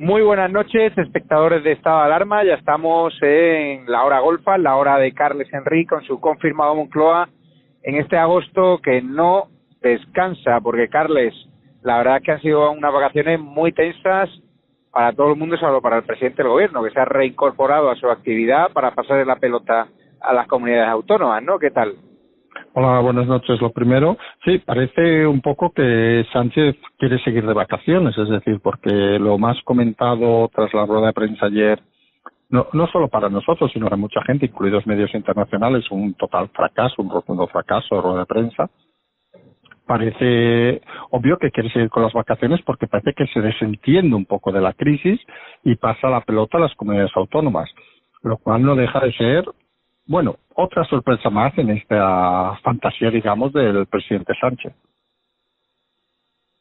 Muy buenas noches, espectadores de Estado de Alarma. Ya estamos en la hora golfa, la hora de Carles Henry con su confirmado Moncloa en este agosto que no descansa, porque Carles, la verdad es que han sido unas vacaciones muy tensas para todo el mundo, salvo para el presidente del gobierno, que se ha reincorporado a su actividad para pasar la pelota a las comunidades autónomas, ¿no? ¿Qué tal? Hola, buenas noches. Lo primero, sí, parece un poco que Sánchez quiere seguir de vacaciones, es decir, porque lo más comentado tras la rueda de prensa ayer, no, solo para nosotros, sino para mucha gente, incluidos medios internacionales, un total fracaso, un rotundo fracaso de rueda de prensa. Parece obvio que quiere seguir con las vacaciones porque parece que se desentiende un poco de la crisis y pasa la pelota a las comunidades autónomas, lo cual no deja de ser bueno, otra sorpresa más en esta fantasía, digamos, del presidente Sánchez.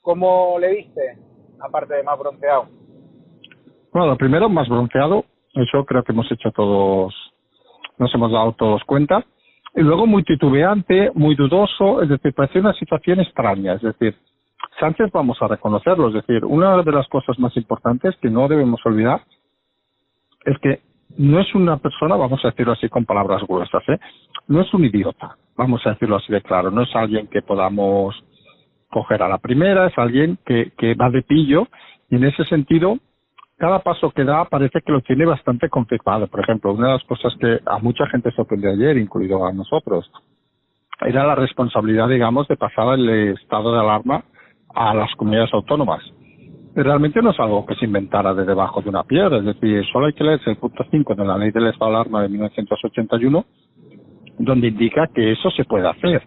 ¿Cómo le viste, aparte de más bronceado? Bueno, lo primero, más bronceado, eso creo que hemos hecho todos, nos hemos dado todos cuenta. Y luego muy titubeante, muy dudoso, es decir, parece una situación extraña, es decir, Sánchez vamos a reconocerlo, es decir, una de las cosas más importantes que no debemos olvidar es que no es una persona, vamos a decirlo así con palabras gruesas, ¿eh? no es un idiota, vamos a decirlo así de claro, no es alguien que podamos coger a la primera, es alguien que, que va de pillo y en ese sentido cada paso que da parece que lo tiene bastante confirmado. Por ejemplo, una de las cosas que a mucha gente sorprendió ayer, incluido a nosotros, era la responsabilidad, digamos, de pasar el estado de alarma a las comunidades autónomas realmente no es algo que se inventara de debajo de una piedra, es decir, solo hay que leerse el punto 5 de la ley del estado de alarma de 1981, donde indica que eso se puede hacer.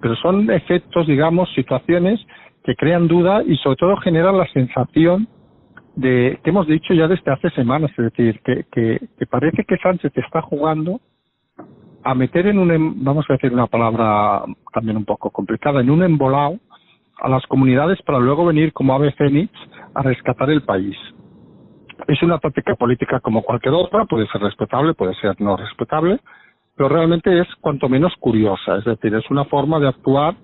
Pero son efectos, digamos, situaciones que crean duda y sobre todo generan la sensación de que hemos dicho ya desde hace semanas, es decir, que, que, que parece que Sánchez está jugando a meter en un, em, vamos a decir una palabra también un poco complicada, en un embolado a las comunidades para luego venir como ave fénix a rescatar el país. Es una táctica política como cualquier otra, puede ser respetable, puede ser no respetable, pero realmente es cuanto menos curiosa, es decir, es una forma de actuar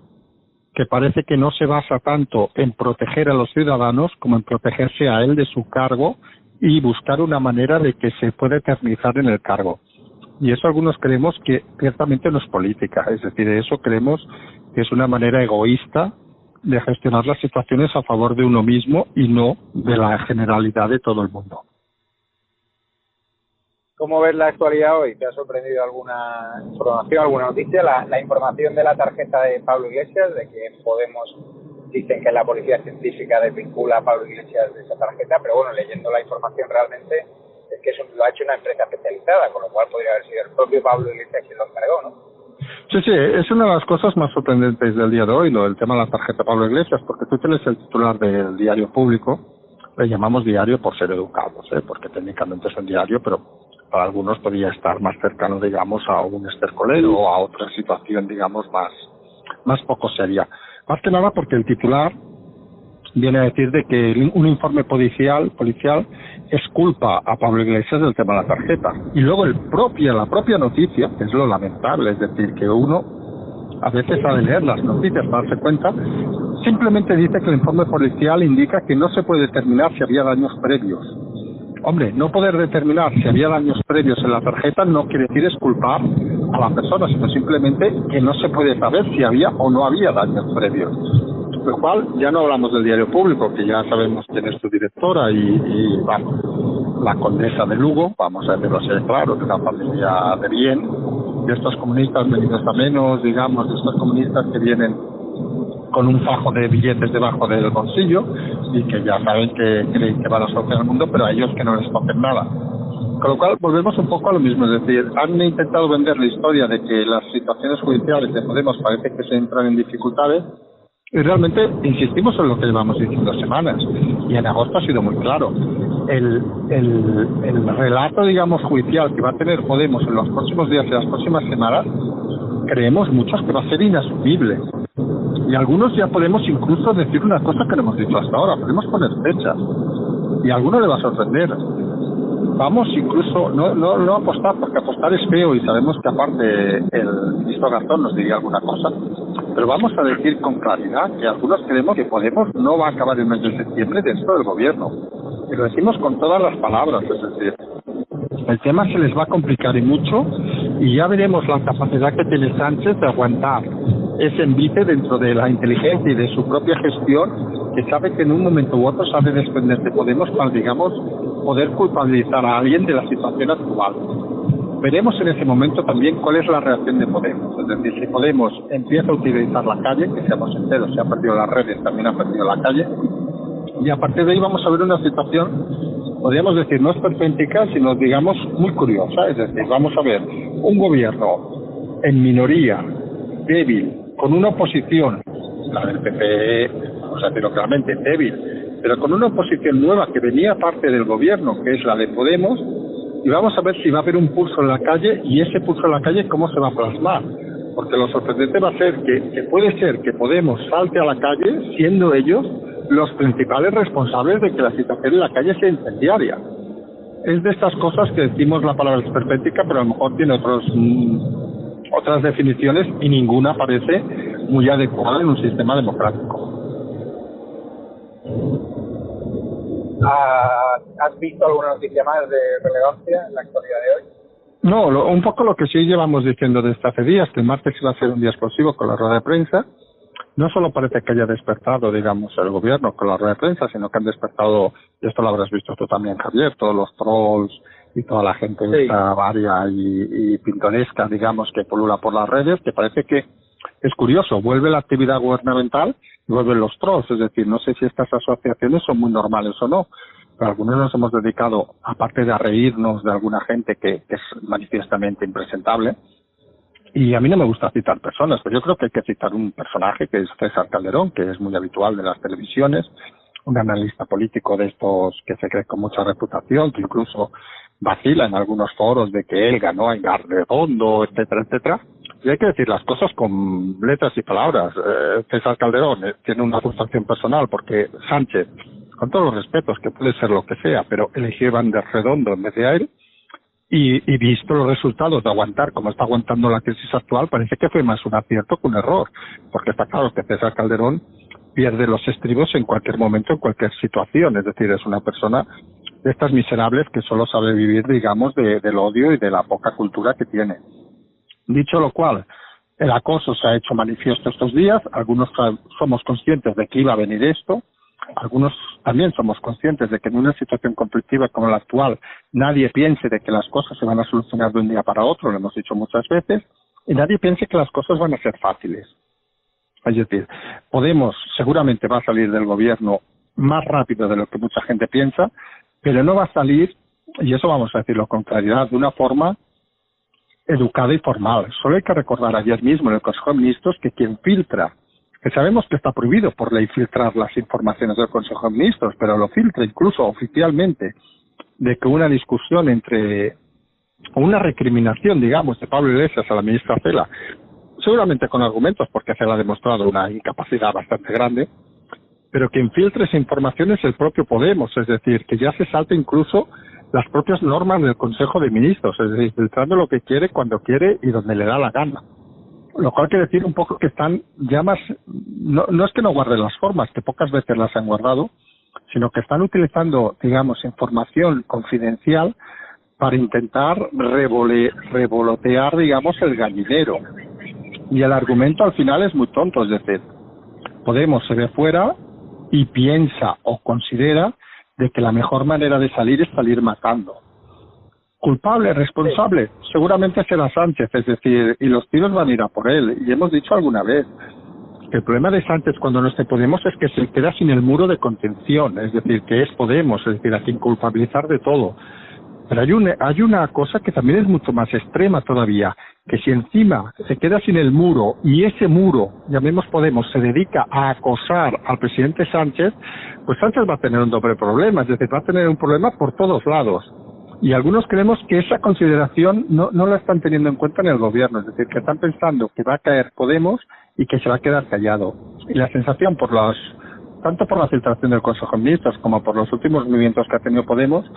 que parece que no se basa tanto en proteger a los ciudadanos como en protegerse a él de su cargo y buscar una manera de que se pueda eternizar en el cargo. Y eso algunos creemos que ciertamente no es política, es decir, eso creemos que es una manera egoísta de gestionar las situaciones a favor de uno mismo y no de la generalidad de todo el mundo. ¿Cómo ves la actualidad hoy? ¿Te ha sorprendido alguna información, alguna noticia? La, la información de la tarjeta de Pablo Iglesias, de que Podemos dicen que la policía científica desvincula a Pablo Iglesias de esa tarjeta, pero bueno, leyendo la información realmente es que eso lo ha hecho una empresa especializada, con lo cual podría haber sido el propio Pablo Iglesias quien lo encargó, ¿no? Sí, sí, es una de las cosas más sorprendentes del día de hoy, lo del tema de la tarjeta Pablo Iglesias, porque tú tienes el titular del diario público, le llamamos diario por ser educados, ¿eh? porque técnicamente es un diario, pero para algunos podría estar más cercano, digamos, a un estercolero o a otra situación, digamos, más, más poco seria. Más que nada porque el titular viene a decir de que un informe policial, policial es culpa a Pablo Iglesias del tema de la tarjeta. Y luego el propia, la propia noticia, que es lo lamentable, es decir, que uno a veces ha de leer las noticias para darse cuenta, simplemente dice que el informe policial indica que no se puede determinar si había daños previos Hombre, no poder determinar si había daños previos en la tarjeta no quiere decir esculpar a la persona, sino simplemente que no se puede saber si había o no había daños previos. Lo cual ya no hablamos del diario público, que ya sabemos quién es su directora y, y la condesa de Lugo, vamos a decirlo así claro, de una familia de bien, de estos comunistas venidos a menos, digamos, de estos comunistas que vienen con un fajo de billetes debajo del bolsillo y que ya saben que creen que van a solucionar el mundo, pero a ellos que no les toquen nada. Con lo cual volvemos un poco a lo mismo, es decir, han intentado vender la historia de que las situaciones judiciales de Podemos parece que se entran en dificultades y realmente insistimos en lo que llevamos diciendo semanas y en agosto ha sido muy claro. El, el, el relato, digamos, judicial que va a tener Podemos en los próximos días y las próximas semanas, creemos muchos que va a ser inasumible y algunos ya podemos incluso decir una cosa que no hemos dicho hasta ahora, podemos poner fechas. Y a alguno le va a sorprender. Vamos incluso, no, no, no apostar, porque apostar es feo y sabemos que aparte el ministro Garzón nos diría alguna cosa, pero vamos a decir con claridad que algunos creemos que Podemos no va a acabar el mes de septiembre dentro del gobierno. Y lo decimos con todas las palabras, es decir, el tema se les va a complicar y mucho y ya veremos la capacidad que tiene Sánchez de aguantar ese envite dentro de la inteligencia y de su propia gestión que sabe que en un momento u otro sabe desprenderse Podemos para, digamos, poder culpabilizar a alguien de la situación actual. Veremos en ese momento también cuál es la reacción de Podemos. Es decir, si Podemos empieza a utilizar la calle, que seamos enteros, se ha perdido las redes, también ha perdido la calle, y a partir de ahí vamos a ver una situación podríamos decir, no es perpéntica, sino digamos muy curiosa. Es decir, vamos a ver un gobierno en minoría, débil, con una oposición, la del PP, vamos a decirlo claramente, débil, pero con una oposición nueva que venía parte del gobierno, que es la de Podemos, y vamos a ver si va a haber un pulso en la calle y ese pulso en la calle cómo se va a plasmar. Porque lo sorprendente va a ser que, puede ser que Podemos salte a la calle siendo ellos los principales responsables de que la situación en la calle sea incendiaria. Es de estas cosas que decimos la palabra esperpéntica, pero a lo mejor tiene otros, mm, otras definiciones y ninguna parece muy adecuada en un sistema democrático. ¿Has visto alguna noticia más de relevancia en la actualidad de hoy? No, un poco lo que sí llevamos diciendo desde hace días, que el martes iba a ser un día explosivo con la rueda de prensa, no solo parece que haya despertado, digamos, el gobierno con la rueda de prensa, sino que han despertado, y esto lo habrás visto tú también, Javier, todos los trolls y toda la gente esta varia y, pintoresca, digamos, que polula por las redes, que parece que es curioso, vuelve la actividad gubernamental y vuelven los trolls, es decir, no sé si estas asociaciones son muy normales o no, pero algunos nos hemos dedicado, aparte de reírnos de alguna gente que es manifiestamente impresentable, y a mí no me gusta citar personas, pero yo creo que hay que citar un personaje que es César Calderón, que es muy habitual de las televisiones, un analista político de estos que se cree con mucha reputación, que incluso vacila en algunos foros de que él ganó en Garredondo, etcétera, etcétera. Y hay que decir las cosas con letras y palabras. Eh, César Calderón eh, tiene una frustración personal porque Sánchez, con todos los respetos, que puede ser lo que sea, pero eligió Van der Redondo en vez de a él, y, visto los resultados de aguantar como está aguantando la crisis actual, parece que fue más un acierto que un error, porque está claro que César Calderón pierde los estribos en cualquier momento, en cualquier situación, es decir, es una persona de estas miserables que solo sabe vivir, digamos, de, del odio y de la poca cultura que tiene. Dicho lo cual, El acoso se ha hecho manifiesto estos días, algunos somos conscientes de que iba a venir esto, algunos también somos conscientes de que en una situación conflictiva como la actual nadie piense de que las cosas se van a solucionar de un día para otro, lo hemos dicho muchas veces, y nadie piense que las cosas van a ser fáciles. Es decir, Podemos seguramente va a salir del gobierno más rápido de lo que mucha gente piensa, pero no va a salir, y eso vamos a decirlo con claridad, de una forma educada y formal. Solo hay que recordar ayer mismo en el Consejo de Ministros que quien filtra que sabemos que está prohibido por ley filtrar las informaciones del Consejo de Ministros, pero lo filtra incluso oficialmente de que una discusión entre o una recriminación, digamos, de Pablo Iglesias a la ministra Cela, seguramente con argumentos, porque Cela ha demostrado una incapacidad bastante grande, pero quien filtre esa información es el propio Podemos, es decir, que ya se salta incluso las propias normas del Consejo de Ministros, es decir, filtrando lo que quiere, cuando quiere y donde le da la gana lo cual quiere decir un poco que están ya más, no, no es que no guarden las formas, que pocas veces las han guardado, sino que están utilizando, digamos, información confidencial para intentar revole, revolotear, digamos, el gallinero. Y el argumento al final es muy tonto, es decir, Podemos se ve fuera y piensa o considera de que la mejor manera de salir es salir matando culpable, responsable, seguramente será Sánchez, es decir, y los tiros van a ir a por él. Y hemos dicho alguna vez que el problema de Sánchez cuando no esté Podemos es que se queda sin el muro de contención, es decir, que es Podemos, es decir, a quien culpabilizar de todo. Pero hay una, hay una cosa que también es mucho más extrema todavía, que si encima se queda sin el muro y ese muro, llamemos Podemos, se dedica a acosar al presidente Sánchez, pues Sánchez va a tener un doble problema, es decir, va a tener un problema por todos lados y algunos creemos que esa consideración no, no la están teniendo en cuenta en el gobierno, es decir, que están pensando que va a caer Podemos y que se va a quedar callado. Y la sensación por los, tanto por la filtración del Consejo de Ministros como por los últimos movimientos que ha tenido Podemos,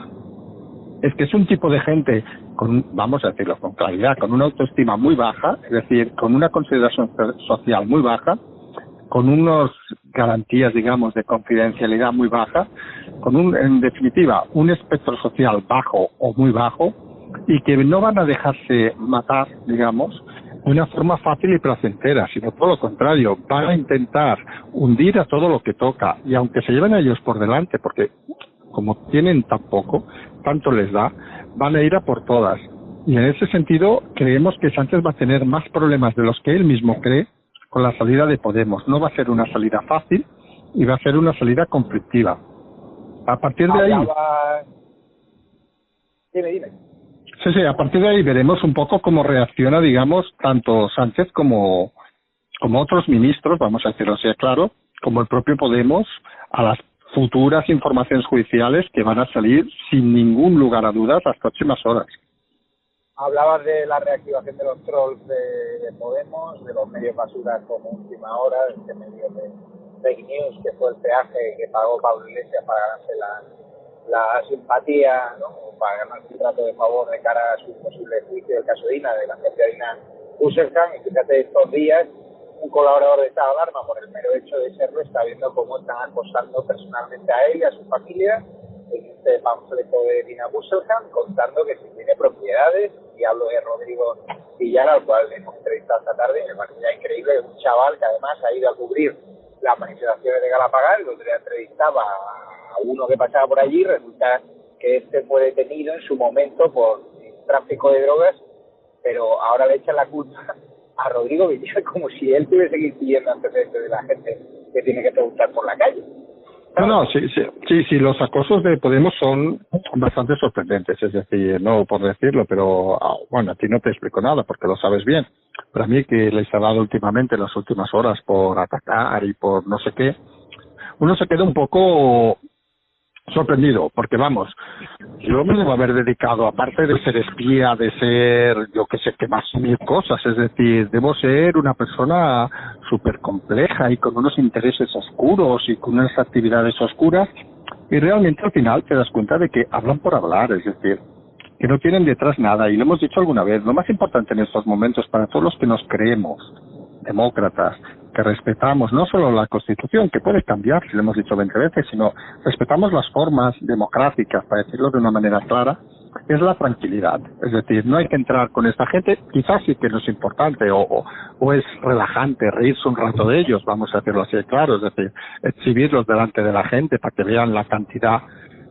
es que es un tipo de gente con, vamos a decirlo con claridad, con una autoestima muy baja, es decir, con una consideración social muy baja, con unas garantías, digamos, de confidencialidad muy baja, con un, en definitiva, un espectro social bajo o muy bajo y que no van a dejarse matar, digamos, de una forma fácil y placentera, sino todo lo contrario, van a intentar hundir a todo lo que toca y aunque se lleven a ellos por delante, porque como tienen tan poco, tanto les da, van a ir a por todas. Y en ese sentido, creemos que Sánchez va a tener más problemas de los que él mismo cree con la salida de Podemos. No va a ser una salida fácil y va a ser una salida conflictiva. A partir de ahí. Dime, dime. Sí, sí, a partir de ahí veremos un poco cómo reacciona, digamos, tanto Sánchez como, como otros ministros, vamos a decirlo así, claro, como el propio Podemos, a las futuras informaciones judiciales que van a salir sin ningún lugar a dudas las próximas horas hablabas de la reactivación de los trolls de, Podemos, de los medios basura como última hora, este medio de fake news que fue el peaje que pagó Pablo Iglesias para ganarse la, la simpatía, ¿no? para ganarse un trato de favor de cara a su posible juicio del caso de Dina, de la propia Dina Husserkan, y fíjate estos días un colaborador de estado de alarma por el mero hecho de serlo está viendo cómo están acosando personalmente a él y a su familia en este panfleto de Dina Busselham contando que si tiene propiedades, y hablo de Rodrigo Villar, al cual hemos entrevistado esta tarde, me parece ya increíble, un chaval que además ha ido a cubrir las manifestaciones de Galapagar, donde le entrevistaba a uno que pasaba por allí, resulta que este fue detenido en su momento por tráfico de drogas, pero ahora le echan la culpa a Rodrigo Villar como si él tuviese que ir pidiendo antecedentes de la gente que tiene que preguntar por la calle. No, no, sí, sí, sí, los acosos de Podemos son bastante sorprendentes, es decir, no por decirlo, pero ah, bueno, a ti no te explico nada porque lo sabes bien. Pero a mí que les ha dado últimamente, las últimas horas, por atacar y por no sé qué, uno se queda un poco sorprendido, porque vamos, yo me debo haber dedicado, aparte de ser espía, de ser, yo que sé, que más mil cosas, es decir, debo ser una persona súper compleja y con unos intereses oscuros y con unas actividades oscuras, y realmente al final te das cuenta de que hablan por hablar, es decir, que no tienen detrás nada, y lo hemos dicho alguna vez, lo más importante en estos momentos para todos los que nos creemos demócratas, que respetamos no solo la Constitución, que puede cambiar, si lo hemos dicho 20 veces, sino respetamos las formas democráticas, para decirlo de una manera clara, es la tranquilidad. Es decir, no hay que entrar con esta gente, quizás sí que no es importante o, o, es relajante reírse un rato de ellos, vamos a decirlo así claro, es decir, exhibirlos delante de la gente para que vean la cantidad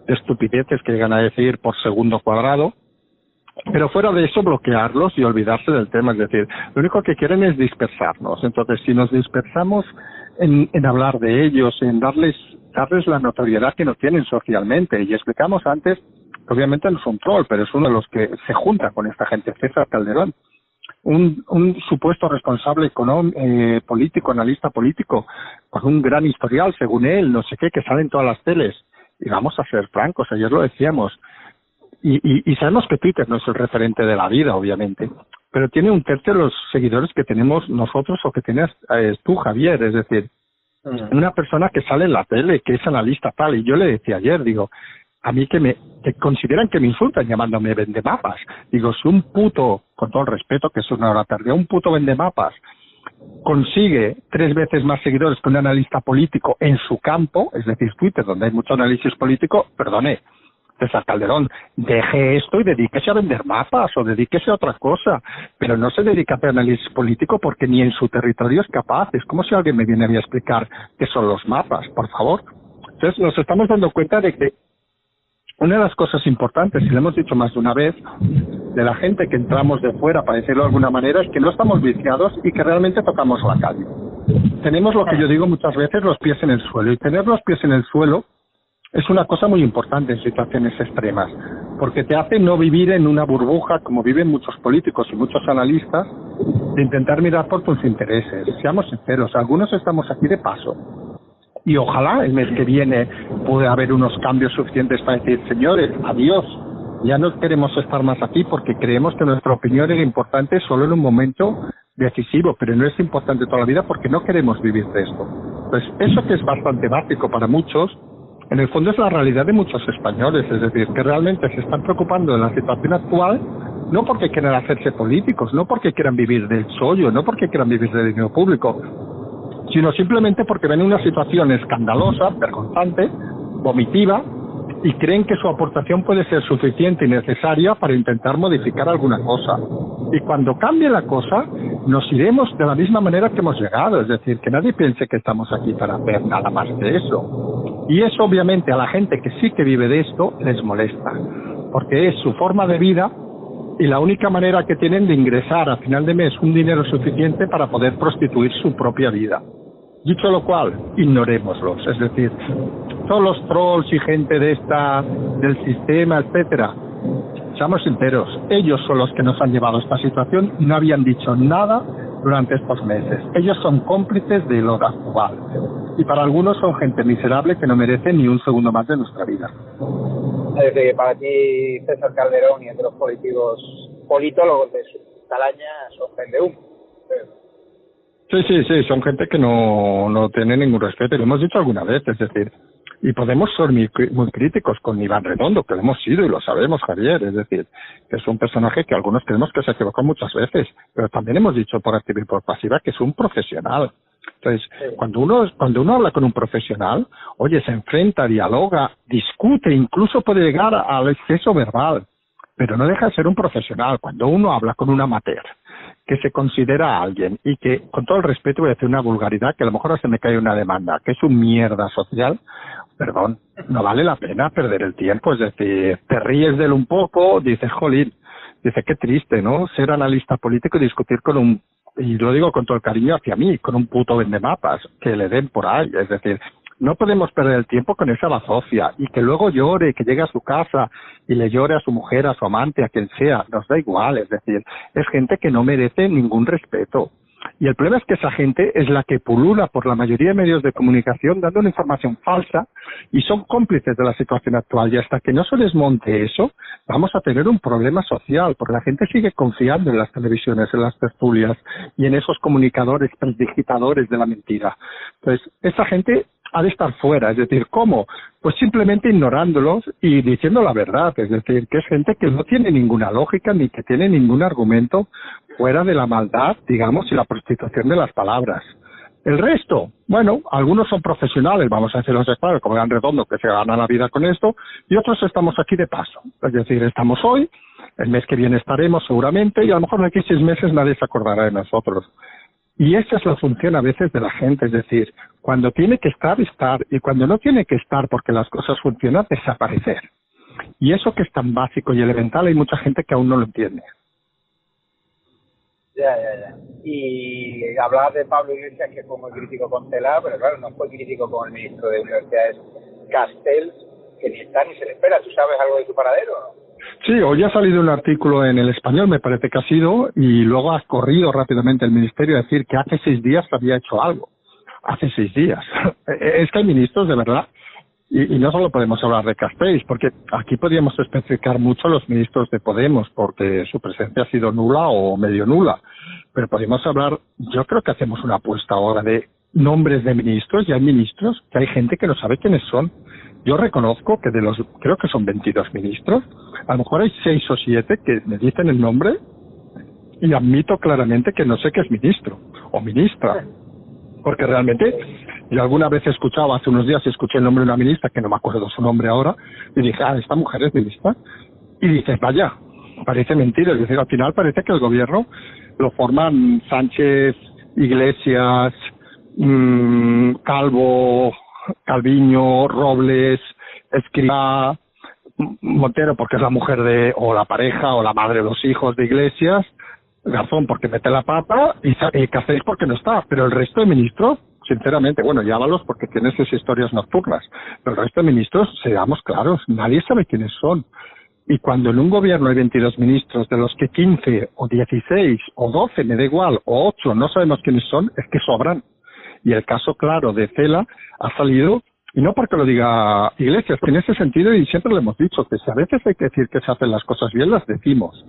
de estupideces que llegan a decir por segundo cuadrado. Pero fuera de eso, bloquearlos y olvidarse del tema. Es decir, lo único que quieren es dispersarnos. Entonces, si nos dispersamos en, en hablar de ellos, en darles, darles la notoriedad que no tienen socialmente, y explicamos antes obviamente no es un troll, pero es uno de los que se junta con esta gente, César Calderón. Un, un supuesto responsable económico, eh, político, analista político, con un gran historial, según él, no sé qué, que sale en todas las teles. Y vamos a ser francos, ayer lo decíamos. Y, y, y sabemos que Twitter no es el referente de la vida, obviamente, pero tiene un tercio de los seguidores que tenemos nosotros o que tienes eh, tú, Javier. Es decir, mm. una persona que sale en la tele, que es analista tal. Y yo le decía ayer, digo, a mí que me que consideran que me insultan llamándome vendemapas. Digo, si un puto, con todo el respeto que es una hora tarde, un puto vendemapas consigue tres veces más seguidores que un analista político en su campo, es decir, Twitter, donde hay mucho análisis político, perdone, César Calderón, deje esto y dedíquese a vender mapas o dedíquese a otra cosa, pero no se dedica a análisis político porque ni en su territorio es capaz. Es como si alguien me viene a explicar qué son los mapas, por favor. Entonces nos estamos dando cuenta de que una de las cosas importantes, y lo hemos dicho más de una vez, de la gente que entramos de fuera, para decirlo de alguna manera, es que no estamos viciados y que realmente tocamos la calle. Tenemos lo que yo digo muchas veces, los pies en el suelo. Y tener los pies en el suelo es una cosa muy importante en situaciones extremas, porque te hace no vivir en una burbuja como viven muchos políticos y muchos analistas, de intentar mirar por tus intereses. Seamos sinceros, algunos estamos aquí de paso y ojalá el mes que viene pueda haber unos cambios suficientes para decir, señores, adiós, ya no queremos estar más aquí porque creemos que nuestra opinión era importante solo en un momento decisivo, pero no es importante toda la vida porque no queremos vivir de esto. Pues eso que es bastante básico para muchos, en el fondo es la realidad de muchos españoles, es decir, que realmente se están preocupando de la situación actual no porque quieran hacerse políticos, no porque quieran vivir del sollo, no porque quieran vivir del dinero público, sino simplemente porque ven una situación escandalosa, vergonzante, vomitiva, y creen que su aportación puede ser suficiente y necesaria para intentar modificar alguna cosa. Y cuando cambie la cosa, nos iremos de la misma manera que hemos llegado, es decir, que nadie piense que estamos aquí para hacer nada más de eso. Y eso obviamente a la gente que sí que vive de esto les molesta, porque es su forma de vida y la única manera que tienen de ingresar a final de mes un dinero suficiente para poder prostituir su propia vida. Dicho lo cual, ignorémoslos. Es decir, todos los trolls y gente de esta, del sistema, etcétera, seamos sinceros, ellos son los que nos han llevado a esta situación no habían dicho nada durante estos meses. Ellos son cómplices de lo actual. Y para algunos son gente miserable que no merece ni un segundo más de nuestra vida. Es decir, para ti César Calderón y entre los políticos politólogos de su talaña son humo. Sí, sí, sí, son gente que no, no tiene ningún respeto, lo hemos dicho alguna vez, es decir, y podemos ser muy, muy, críticos con Iván Redondo, que lo hemos sido y lo sabemos, Javier, es decir, que es un personaje que algunos creemos que se equivocó muchas veces, pero también hemos dicho por activa y por pasiva que es un profesional. Entonces, cuando uno, cuando uno habla con un profesional, oye, se enfrenta, dialoga, discute, incluso puede llegar al exceso verbal, pero no deja de ser un profesional. Cuando uno habla con un amateur, que se considera a alguien y que, con todo el respeto, voy a decir una vulgaridad que a lo mejor se me cae una demanda, que es un mierda social, perdón, no vale la pena perder el tiempo. Es decir, te ríes de él un poco, dices, jolín, dice, qué triste, ¿no? Ser analista político y discutir con un, y lo digo con todo el cariño hacia mí, con un puto vendemapas, que le den por ahí. Es decir, no podemos perder el tiempo con esa bazofia y que luego llore, que llegue a su casa y le llore a su mujer, a su amante, a quien sea, nos da igual, es decir, es gente que no merece ningún respeto. Y el problema es que esa gente es la que pulula por la mayoría de medios de comunicación dando una información falsa y son cómplices de la situación actual. Y hasta que no se desmonte eso, vamos a tener un problema social, porque la gente sigue confiando en las televisiones, en las tertulias y en esos comunicadores, digitadores de la mentira. Entonces, esa gente ha de estar fuera. Es decir, ¿cómo? Pues simplemente ignorándolos y diciendo la verdad. Es decir, que es gente que no tiene ninguna lógica ni que tiene ningún argumento fuera de la maldad, digamos, y la prostitución de las palabras. El resto, bueno, algunos son profesionales, vamos a decirlo claro, como Gran Redondo, que se gana la vida con esto, y otros estamos aquí de paso. Es decir, estamos hoy, el mes que viene estaremos seguramente, y a lo mejor de aquí seis meses nadie se acordará de nosotros. Y esa es la función a veces de la gente, es decir, cuando tiene que estar, estar, y cuando no tiene que estar porque las cosas funcionan, desaparecer. Y eso que es tan básico y elemental, hay mucha gente que aún no lo entiende. Ya, ya, ya. Y hablabas de Pablo Iglesias, que fue muy crítico con CELA, pero claro, no fue crítico con el ministro de Universidades Castells, que ni está ni se le espera. ¿Tú sabes algo de su paradero? Sí, hoy ha salido un artículo en el español, me parece que ha sido, y luego ha corrido rápidamente el ministerio a decir que hace seis días había hecho algo. Hace seis días. es que hay ministros, de verdad, y, y, no solo podemos hablar de Castells, porque aquí podríamos especificar mucho los ministros de Podemos, porque su presencia ha sido nula o medio nula pero podemos hablar, yo creo que hacemos una apuesta ahora de nombres de ministros, y hay ministros que hay gente que no sabe quiénes son. Yo reconozco que de los, creo que son 22 ministros, a lo mejor hay 6 o 7 que me dicen el nombre y admito claramente que no sé qué es ministro o ministra. Porque realmente yo alguna vez he escuchado, hace unos días escuché el nombre de una ministra, que no me acuerdo su nombre ahora, y dije, ah, esta mujer es ministra. Y dices, vaya, parece mentira. Es al final parece que el gobierno lo forman Sánchez, Iglesias, mmm, Calvo, Calviño, Robles, Escriba, Montero porque es la mujer de, o la pareja o la madre de los hijos de Iglesias, Garzón porque mete la papa y, y Cáceres porque no está, pero el resto de ministros, sinceramente, bueno, llámalos porque tienen esas historias nocturnas, pero el resto de ministros, seamos claros, nadie sabe quiénes son. Y cuando en un gobierno hay 22 ministros, de los que 15 o 16 o 12, me da igual, o 8, no sabemos quiénes son, es que sobran. Y el caso claro de Cela ha salido, y no porque lo diga Iglesias, que en ese sentido, y siempre lo hemos dicho, que si a veces hay que decir que se hacen las cosas bien, las decimos.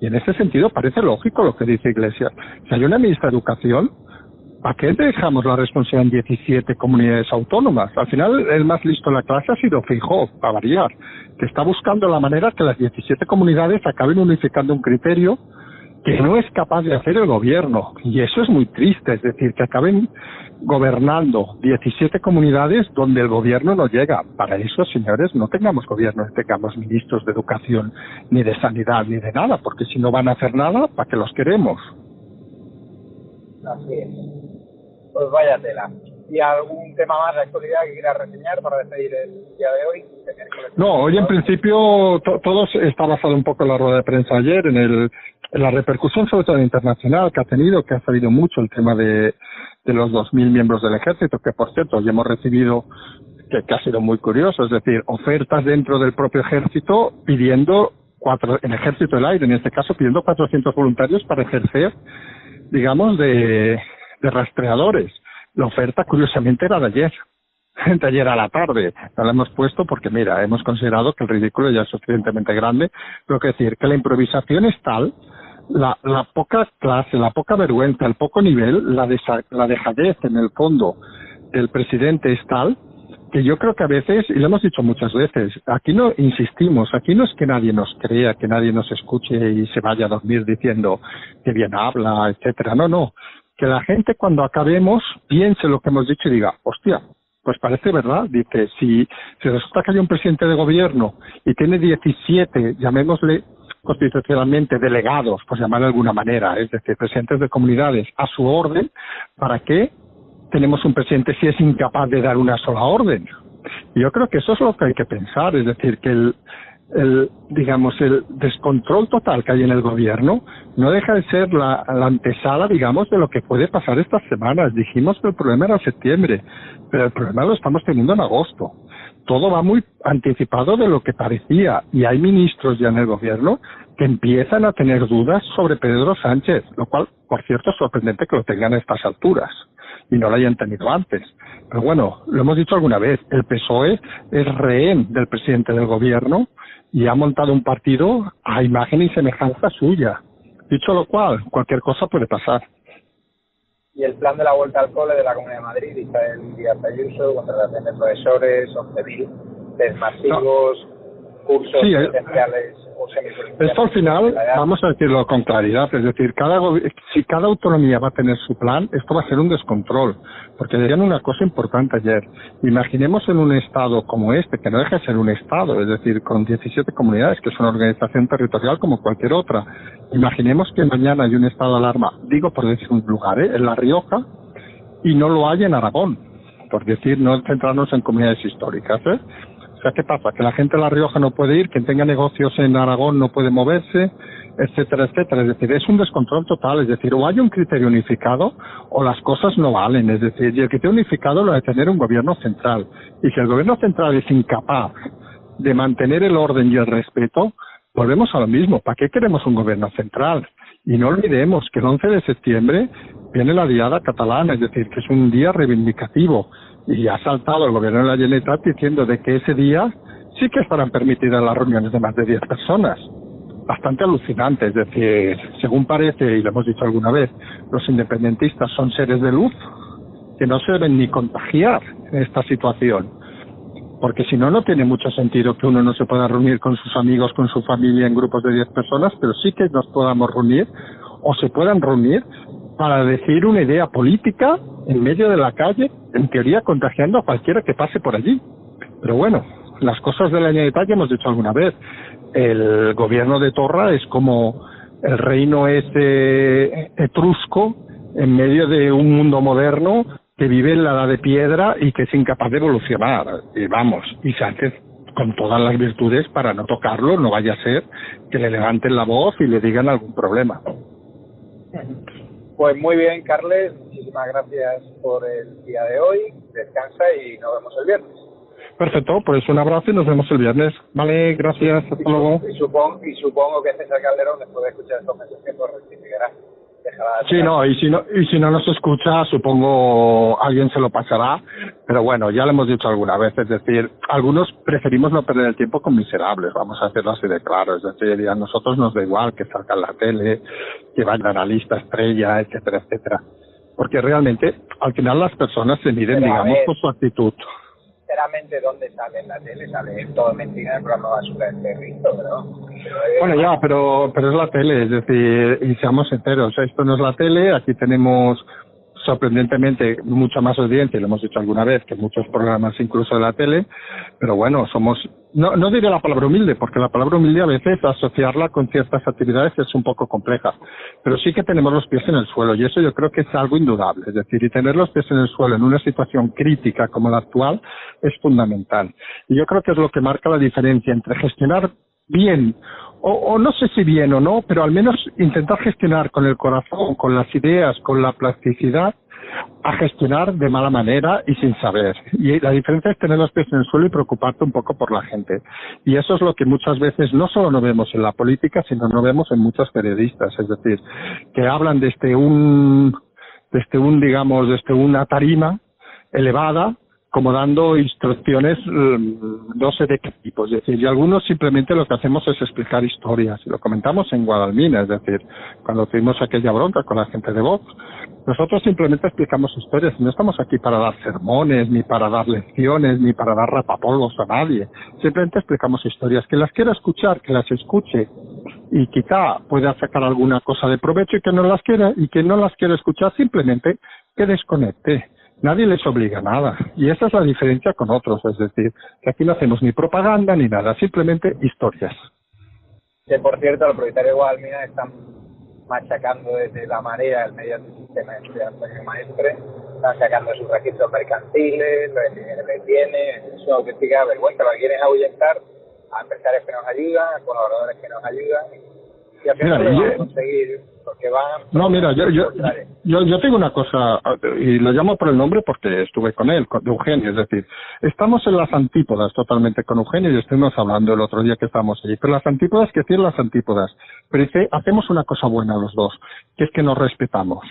Y en ese sentido parece lógico lo que dice Iglesias. Si hay una ministra de Educación, ¿a qué dejamos la responsabilidad en 17 comunidades autónomas? Al final, el más listo en la clase ha sido Feijóo, para variar, que está buscando la manera que las 17 comunidades acaben unificando un criterio que no es capaz de hacer el gobierno. Y eso es muy triste, es decir, que acaben gobernando 17 comunidades donde el gobierno no llega. Para eso, señores, no tengamos gobierno, no tengamos ministros de educación, ni de sanidad, ni de nada, porque si no van a hacer nada, ¿para qué los queremos? Así es. Pues vaya tela. ¿Y algún tema más de actualidad que quieras reseñar para despedir el día de hoy? No, hoy en principio todo está basado un poco en la rueda de prensa ayer, en, el, la repercusión sobre todo internacional que ha tenido, que ha salido mucho el tema de, de los 2.000 miembros del ejército, que por cierto ya hemos recibido, que, que ha sido muy curioso, es decir, ofertas dentro del propio ejército pidiendo cuatro, en ejército del aire, en este caso pidiendo 400 voluntarios para ejercer, digamos, de de rastreadores. La oferta, curiosamente, era de ayer, de ayer a la tarde. No la hemos puesto porque, mira, hemos considerado que el ridículo ya es suficientemente grande. Pero que decir que la improvisación es tal, la, la poca clase, la poca vergüenza, el poco nivel, la, la dejadez en el fondo del presidente es tal que yo creo que a veces, y lo hemos dicho muchas veces, aquí no insistimos, aquí no es que nadie nos crea, que nadie nos escuche y se vaya a dormir diciendo que bien habla, etcétera. No, no que la gente cuando acabemos piense lo que hemos dicho y diga, hostia, pues parece verdad. Dice, si, si resulta que hay un presidente de gobierno y tiene 17, llamémosle constitucionalmente delegados, pues llamar de alguna manera, es decir, presidentes de comunidades a su orden, ¿para qué tenemos un presidente si es incapaz de dar una sola orden? Yo creo que eso es lo que hay que pensar, es decir, que el, el, digamos, el descontrol total que hay en el gobierno no deja de ser la, la, antesala, digamos, de lo que puede pasar estas semanas. Dijimos que el problema era septiembre, pero el problema lo estamos teniendo en agosto. Todo va muy anticipado de lo que parecía y hay ministros ya en el gobierno que empiezan a tener dudas sobre Pedro Sánchez, lo cual, por cierto, es sorprendente que lo tengan a estas alturas y no lo hayan tenido antes. Pero bueno, lo hemos dicho alguna vez, el PSOE es rehén del presidente del gobierno y ha montado un partido a imagen y semejanza suya. Dicho lo cual, cualquier cosa puede pasar. Y el plan de la vuelta al cole de la Comunidad de Madrid, Isabel Díaz Ayuso, contratación de profesores, 11.000 test masivos, cursos Sí, eh. presenciales o semipresenciales. Esto al final, vamos a decirlo con claridad, es decir, cada si cada autonomía va a tener su plan, esto va a ser un descontrol, porque decían una cosa importante ayer. Imaginemos en un estado como este, que no deja de ser un estado, es decir, con 17 comunidades, que es una organización territorial como cualquier otra. Imaginemos que mañana hay un estado de alarma, digo por decir un lugar, ¿eh? en La Rioja, y no lo hay en Aragón, por decir, no centrarnos en comunidades históricas, ¿eh? O sea, ¿qué pasa? Que la gente de La Rioja no puede ir, quien tenga negocios en Aragón no puede moverse, etcétera, etcétera. Es decir, es un descontrol total. Es decir, o hay un criterio unificado o las cosas no valen. Es decir, y el criterio unificado lo de tener un gobierno central. Y si el gobierno central es incapaz de mantener el orden y el respeto, volvemos a lo mismo. ¿Para qué queremos un gobierno central? Y no olvidemos que el 11 de septiembre viene la diada catalana, es decir, que es un día reivindicativo. Y ha saltado el gobierno de la Generalitat diciendo de que ese día sí que estarán permitidas las reuniones de más de 10 personas. Bastante alucinante, es decir, según parece, y lo hemos dicho alguna vez, los independentistas son seres de luz que no se deben ni contagiar en esta situación porque si no, no tiene mucho sentido que uno no se pueda reunir con sus amigos, con su familia en grupos de 10 personas, pero sí que nos podamos reunir o se puedan reunir para decir una idea política en medio de la calle, en teoría contagiando a cualquiera que pase por allí. Pero bueno, las cosas de la Generalitat ya hemos dicho alguna vez. El gobierno de Torra es como el reino ese etrusco en medio de un mundo moderno que vive en la edad de piedra y que es incapaz de evolucionar. Y vamos, y Sánchez con todas las virtudes para no tocarlo, no vaya a ser que le levanten la voz y le digan algún problema. Pues muy bien, Carles, muchísimas gracias por el día de hoy. Descansa y nos vemos el viernes. Perfecto, pues un abrazo y nos vemos el viernes. Vale, gracias, hasta luego. Y supongo, y supongo que César Calderón, después de escuchar estos mensajes, rectificará. Dejará Sí, no, y si no, y si no nos escucha, supongo alguien se lo pasará, pero bueno, ya lo hemos dicho alguna vez, es decir, algunos preferimos no perder el tiempo con miserables, vamos a hacerlo así de claro, es decir, a nosotros nos da igual que salga en la tele, que vayan a la lista estrella, etcétera, etcétera, porque realmente al final las personas se miden, digamos, por su actitud. Sinceramente, ¿dónde sale en la tele? Sale todo mentira en el programa Basura del Perrito, ¿no? Pero, eh, Bueno, ya, pero, pero es la tele, es decir, y seamos sinceros, esto no es la tele, aquí tenemos sorprendentemente mucha más audiencia, lo hemos dicho alguna vez, que muchos programas incluso de la tele, pero bueno, somos, no, no diré la palabra humilde, porque la palabra humilde a veces asociarla con ciertas actividades es un poco compleja, pero sí que tenemos los pies en el suelo, y eso yo creo que es algo indudable, es decir, y tener los pies en el suelo en una situación crítica como la actual es fundamental. Y yo creo que es lo que marca la diferencia entre gestionar bien, o, no sé si bien o no, pero al menos intentar gestionar con el corazón, con las ideas, con la plasticidad, a gestionar de mala manera y sin saber. Y la diferencia es tener los pies en el suelo y preocuparte un poco por la gente. Y eso es lo que muchas veces no solo no vemos en la política, sino no vemos en muchos periodistas. Es decir, que hablan desde un, desde un, digamos, desde una tarima elevada, como dando instrucciones mm, no sé de qué tipo, es decir, y algunos simplemente lo que hacemos es explicar historias, y lo comentamos en Guadalmina, es decir, cuando tuvimos aquella bronca con la gente de Vox, nosotros simplemente explicamos historias, no estamos aquí para dar sermones, ni para dar lecciones, ni para dar rapapolvos a nadie, simplemente explicamos historias, que las quiera escuchar, que las escuche, y quizá pueda sacar alguna cosa de provecho y que no las quiera, y que no las quiera escuchar simplemente que desconecte. Nadie les obliga a nada. Y esa es la diferencia con otros. Es decir, que aquí no hacemos ni propaganda ni nada, simplemente historias. Que por cierto, los propietarios de Guadalmina están machacando desde la marea el mediante sistema de estudiantes maestre, están sacando sus registros mercantiles, lo viene, es una auténtica vergüenza, lo quieren ahuyentar a empresarios que nos ayudan, a colaboradores que nos ayudan, y al final a conseguir, porque van... No, mira, yo, yo, yo, yo tengo una cosa, y lo llamo por el nombre porque estuve con él, con Eugenio, es decir, estamos en las antípodas totalmente con Eugenio y estuvimos hablando el otro día que estábamos allí, pero las antípodas, que decir las antípodas, pero dice, hacemos una cosa buena los dos, que es que nos respetamos.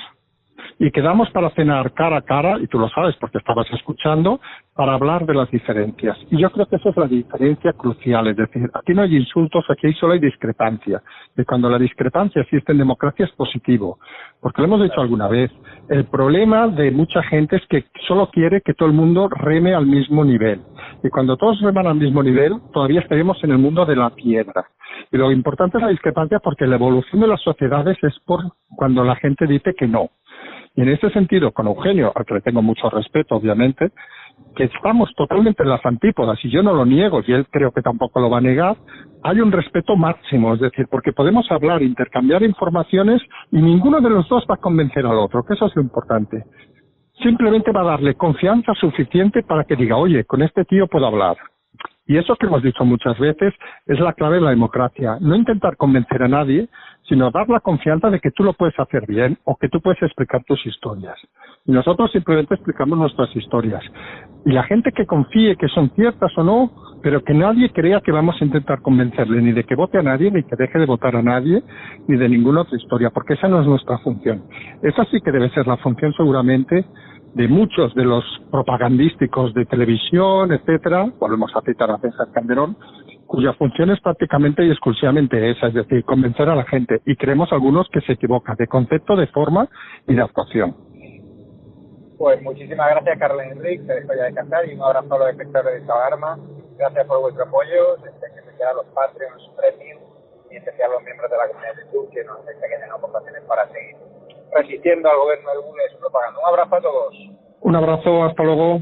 Y quedamos para cenar cara a cara, y tú lo sabes porque estabas escuchando, para hablar de las diferencias. Y yo creo que esa es la diferencia crucial, es decir, aquí no hay insultos, aquí solo hay discrepancia. Y cuando la discrepancia existe en democracia es positivo. Porque lo hemos dicho alguna vez, el problema de mucha gente es que solo quiere que todo el mundo reme al mismo nivel. Y cuando todos reman al mismo nivel, todavía estaríamos en el mundo de la piedra. Y lo importante es la discrepancia porque la evolución de las sociedades es por cuando la gente dice que no. Y en este sentido, con Eugenio, al que le tengo mucho respeto, obviamente, que estamos totalmente en las antípodas, y yo no lo niego, y él creo que tampoco lo va a negar, hay un respeto máximo, es decir, porque podemos hablar, intercambiar informaciones, y ninguno de los dos va a convencer al otro, que eso es lo importante. Simplemente va a darle confianza suficiente para que diga, oye, con este tío puedo hablar. Y eso que hemos dicho muchas veces es la clave de la democracia. No intentar convencer a nadie, sino dar la confianza de que tú lo puedes hacer bien o que tú puedes explicar tus historias. Y nosotros simplemente explicamos nuestras historias. Y la gente que confíe que son ciertas o no, pero que nadie crea que vamos a intentar convencerle ni de que vote a nadie, ni que deje de votar a nadie, ni de ninguna otra historia, porque esa no es nuestra función. Esa sí que debe ser la función seguramente de muchos de los propagandísticos de televisión, etcétera, volvemos a citar a César Calderón, cuya función es prácticamente y exclusivamente esa, es decir, convencer a la gente. Y creemos algunos que se equivoca de concepto, de forma y de actuación. Pues muchísimas gracias, Carlos Enrique, te dejo ya descansar y un abrazo a los espectadores de esta. Gracias por vuestro apoyo, en especial a los Patreons, Premium y especial a los miembros de la comunidad de YouTube que nos que tienen aportaciones para seguir resistiendo al gobierno del Google y su propaganda. Un abrazo a todos. Un abrazo, hasta luego.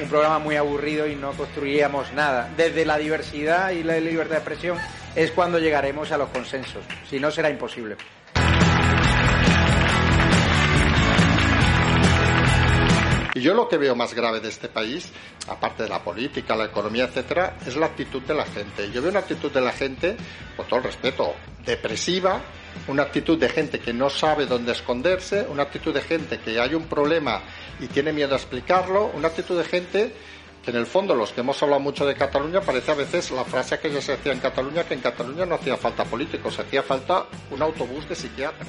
un programa muy aburrido y no construiríamos nada. Desde la diversidad y la libertad de expresión es cuando llegaremos a los consensos. Si no, será imposible. Y yo lo que veo más grave de este país, aparte de la política, la economía, etcétera, es la actitud de la gente. Yo veo una actitud de la gente, con todo el respeto, depresiva, una actitud de gente que no sabe dónde esconderse, una actitud de gente que hay un problema y tiene miedo a explicarlo, una actitud de gente que en el fondo los que hemos hablado mucho de Cataluña parece a veces la frase que ya se decía en Cataluña que en Cataluña no hacía falta políticos, hacía falta un autobús de psiquiatras.